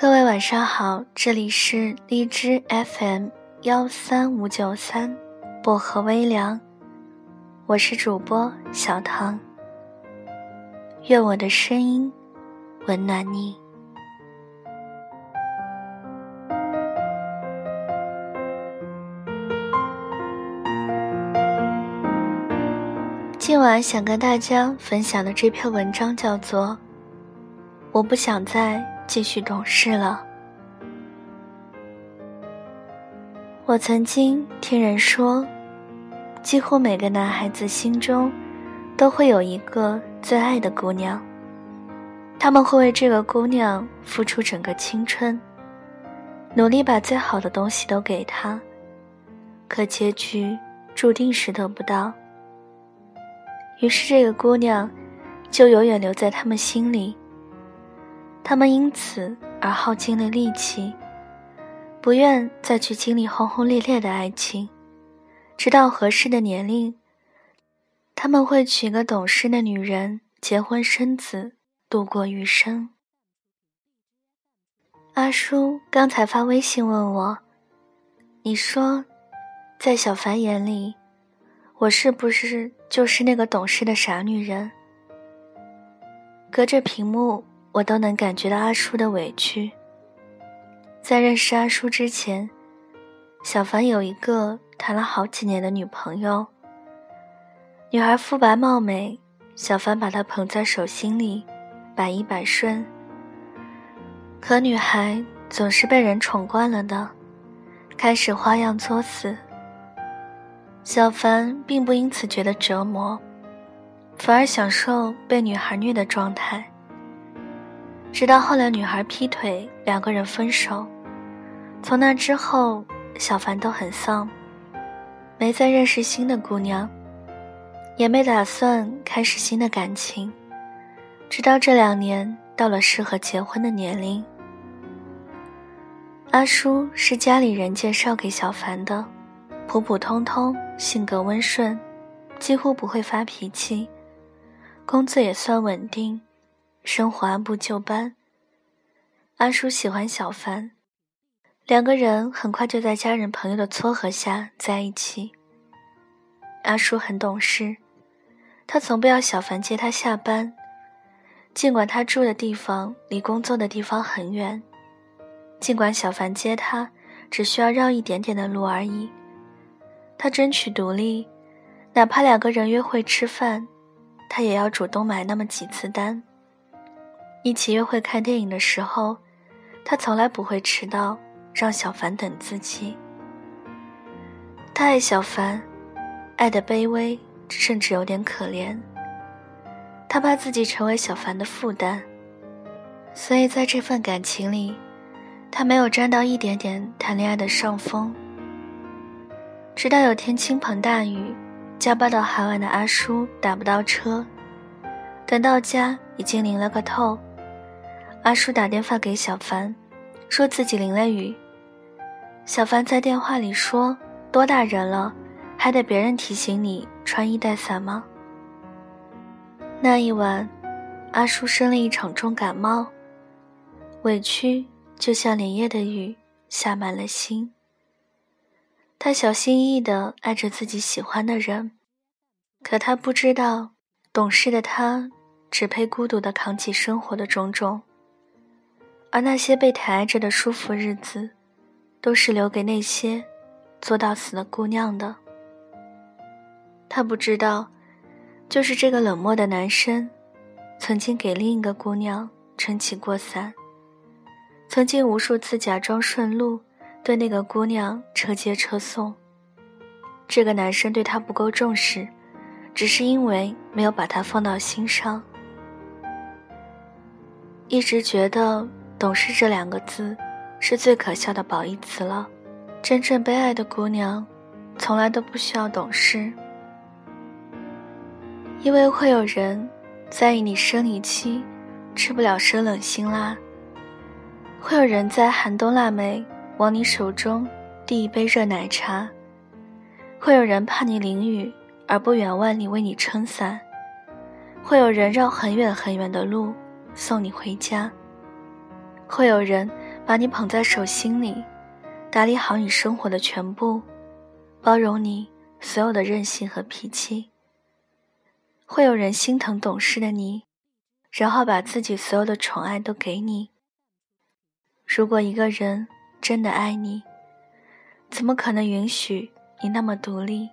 各位晚上好，这里是荔枝 FM 幺三五九三薄荷微凉，我是主播小唐。愿我的声音温暖你。今晚想跟大家分享的这篇文章叫做《我不想再》。继续懂事了。我曾经听人说，几乎每个男孩子心中都会有一个最爱的姑娘，他们会为这个姑娘付出整个青春，努力把最好的东西都给她，可结局注定是得不到。于是，这个姑娘就永远留在他们心里。他们因此而耗尽了力气，不愿再去经历轰轰烈烈的爱情，直到合适的年龄，他们会娶个懂事的女人，结婚生子，度过余生。阿叔刚才发微信问我：“你说，在小凡眼里，我是不是就是那个懂事的傻女人？”隔着屏幕。我都能感觉到阿叔的委屈。在认识阿叔之前，小凡有一个谈了好几年的女朋友。女孩肤白貌美，小凡把她捧在手心里，百依百顺。可女孩总是被人宠惯了的，开始花样作死。小凡并不因此觉得折磨，反而享受被女孩虐的状态。直到后来，女孩劈腿，两个人分手。从那之后，小凡都很丧，没再认识新的姑娘，也没打算开始新的感情。直到这两年到了适合结婚的年龄，阿叔是家里人介绍给小凡的，普普通通，性格温顺，几乎不会发脾气，工作也算稳定。生活按部就班。阿叔喜欢小凡，两个人很快就在家人朋友的撮合下在一起。阿叔很懂事，他从不要小凡接他下班，尽管他住的地方离工作的地方很远，尽管小凡接他只需要绕一点点的路而已。他争取独立，哪怕两个人约会吃饭，他也要主动买那么几次单。一起约会看电影的时候，他从来不会迟到，让小凡等自己。他爱小凡，爱的卑微，甚至有点可怜。他怕自己成为小凡的负担，所以在这份感情里，他没有沾到一点点谈恋爱的上风。直到有天倾盆大雨，加班到很晚的阿叔打不到车，等到家已经淋了个透。阿叔打电话给小凡，说自己淋了雨。小凡在电话里说：“多大人了，还得别人提醒你穿衣带伞吗？”那一晚，阿叔生了一场重感冒，委屈就像连夜的雨下满了心。他小心翼翼地爱着自己喜欢的人，可他不知道，懂事的他只配孤独地扛起生活的种种。而那些被抬着的舒服日子，都是留给那些做到死的姑娘的。他不知道，就是这个冷漠的男生，曾经给另一个姑娘撑起过伞，曾经无数次假装顺路，对那个姑娘车接车送。这个男生对她不够重视，只是因为没有把她放到心上，一直觉得。懂事这两个字，是最可笑的褒义词了。真正被爱的姑娘，从来都不需要懂事，因为会有人在意你生理期吃不了生冷辛辣，会有人在寒冬腊梅往你手中递一杯热奶茶，会有人怕你淋雨而不远万里为你撑伞，会有人绕很远很远的路送你回家。会有人把你捧在手心里，打理好你生活的全部，包容你所有的任性和脾气。会有人心疼懂事的你，然后把自己所有的宠爱都给你。如果一个人真的爱你，怎么可能允许你那么独立？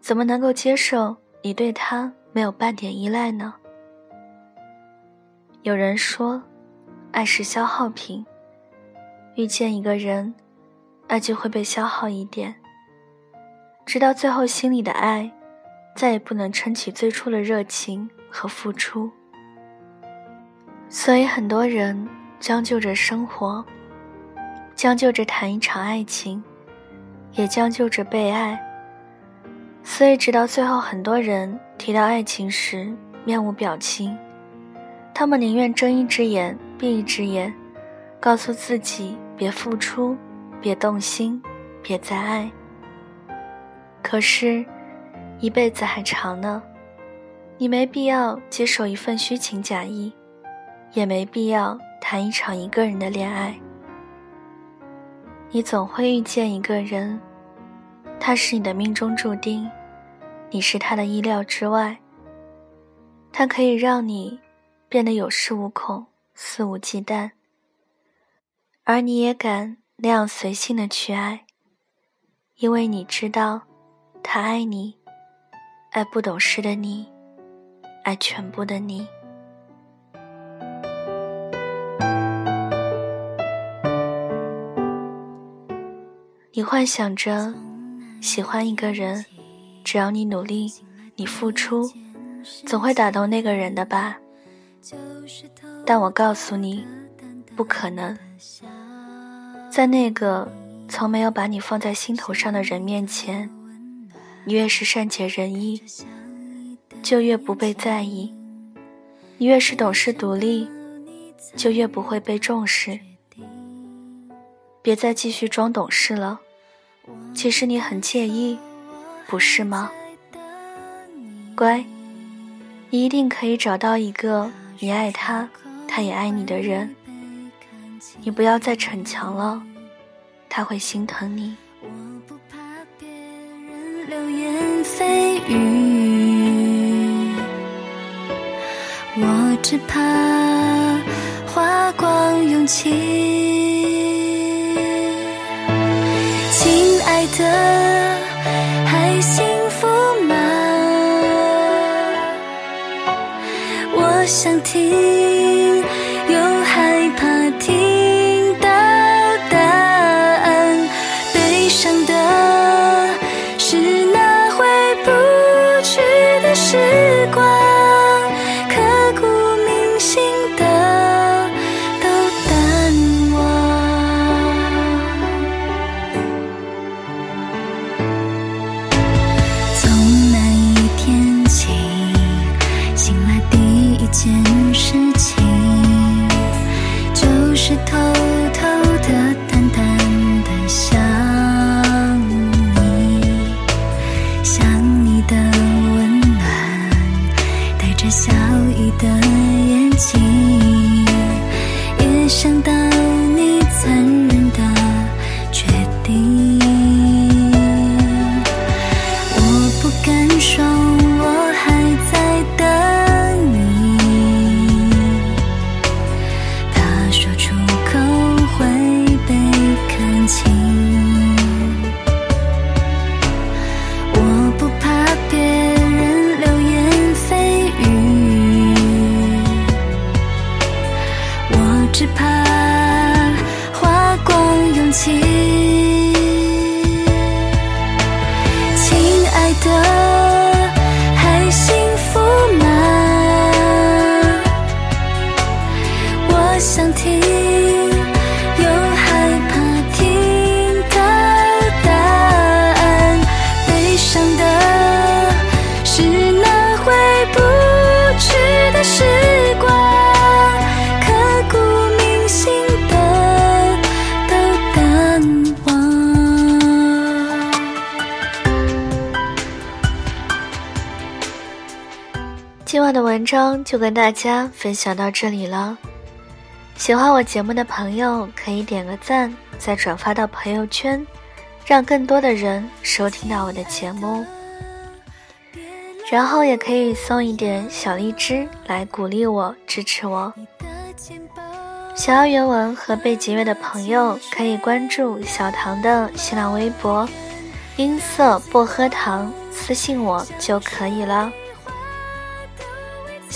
怎么能够接受你对他没有半点依赖呢？有人说，爱是消耗品。遇见一个人，爱就会被消耗一点，直到最后，心里的爱再也不能撑起最初的热情和付出。所以，很多人。将就着生活，将就着谈一场爱情，也将就着被爱。所以，直到最后，很多人提到爱情时面无表情，他们宁愿睁一只眼闭一只眼，告诉自己别付出，别动心，别再爱。可是，一辈子还长呢，你没必要接受一份虚情假意，也没必要。谈一场一个人的恋爱，你总会遇见一个人，他是你的命中注定，你是他的意料之外。他可以让你变得有恃无恐、肆无忌惮，而你也敢那样随性的去爱，因为你知道，他爱你，爱不懂事的你，爱全部的你。你幻想着喜欢一个人，只要你努力，你付出，总会打动那个人的吧？但我告诉你，不可能。在那个从没有把你放在心头上的人面前，你越是善解人意，就越不被在意；你越是懂事独立，就越不会被重视。别再继续装懂事了。其实你很介意，不是吗？乖，你一定可以找到一个你爱他，他也爱你的人。你不要再逞强了，他会心疼你。我只怕花光勇气。的牵手我还在等你怕说出口会被看清我不怕别人流言蜚语我只怕花光勇气。今晚的文章就跟大家分享到这里了。喜欢我节目的朋友可以点个赞，再转发到朋友圈，让更多的人收听到我的节目。然后也可以送一点小荔枝来鼓励我、支持我。想要原文和背景乐的朋友可以关注小唐的新浪微博“音色薄荷糖”，私信我就可以了。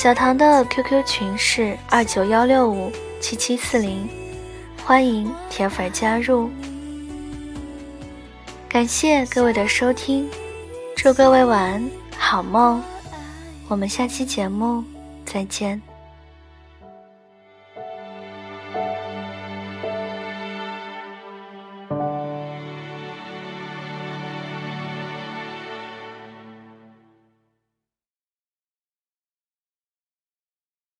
小唐的 QQ 群是二九幺六五七七四零，欢迎铁粉加入。感谢各位的收听，祝各位晚安。好梦，我们下期节目再见。